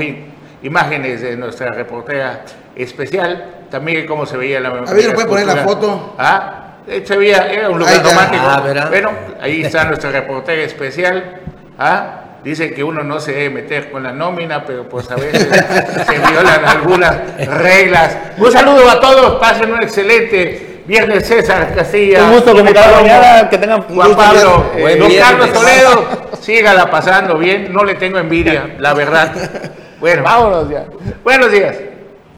imágenes de nuestra reportera especial. También cómo se veía la A ver, ¿nos puede poner la foto? Ah, eh, se veía, era un lugar romántico. Ah, bueno, ahí está [LAUGHS] nuestra reportera especial. Ah, Dicen que uno no se debe meter con la nómina, pero pues a veces [LAUGHS] se violan algunas reglas. Un saludo a todos, pasen un excelente viernes César Castilla. Un gusto mañana, que tengan Juan Pablo, Buen don viernes. Carlos Toledo, [LAUGHS] sígala pasando bien, no le tengo envidia, la verdad. Bueno, Vámonos ya. buenos días.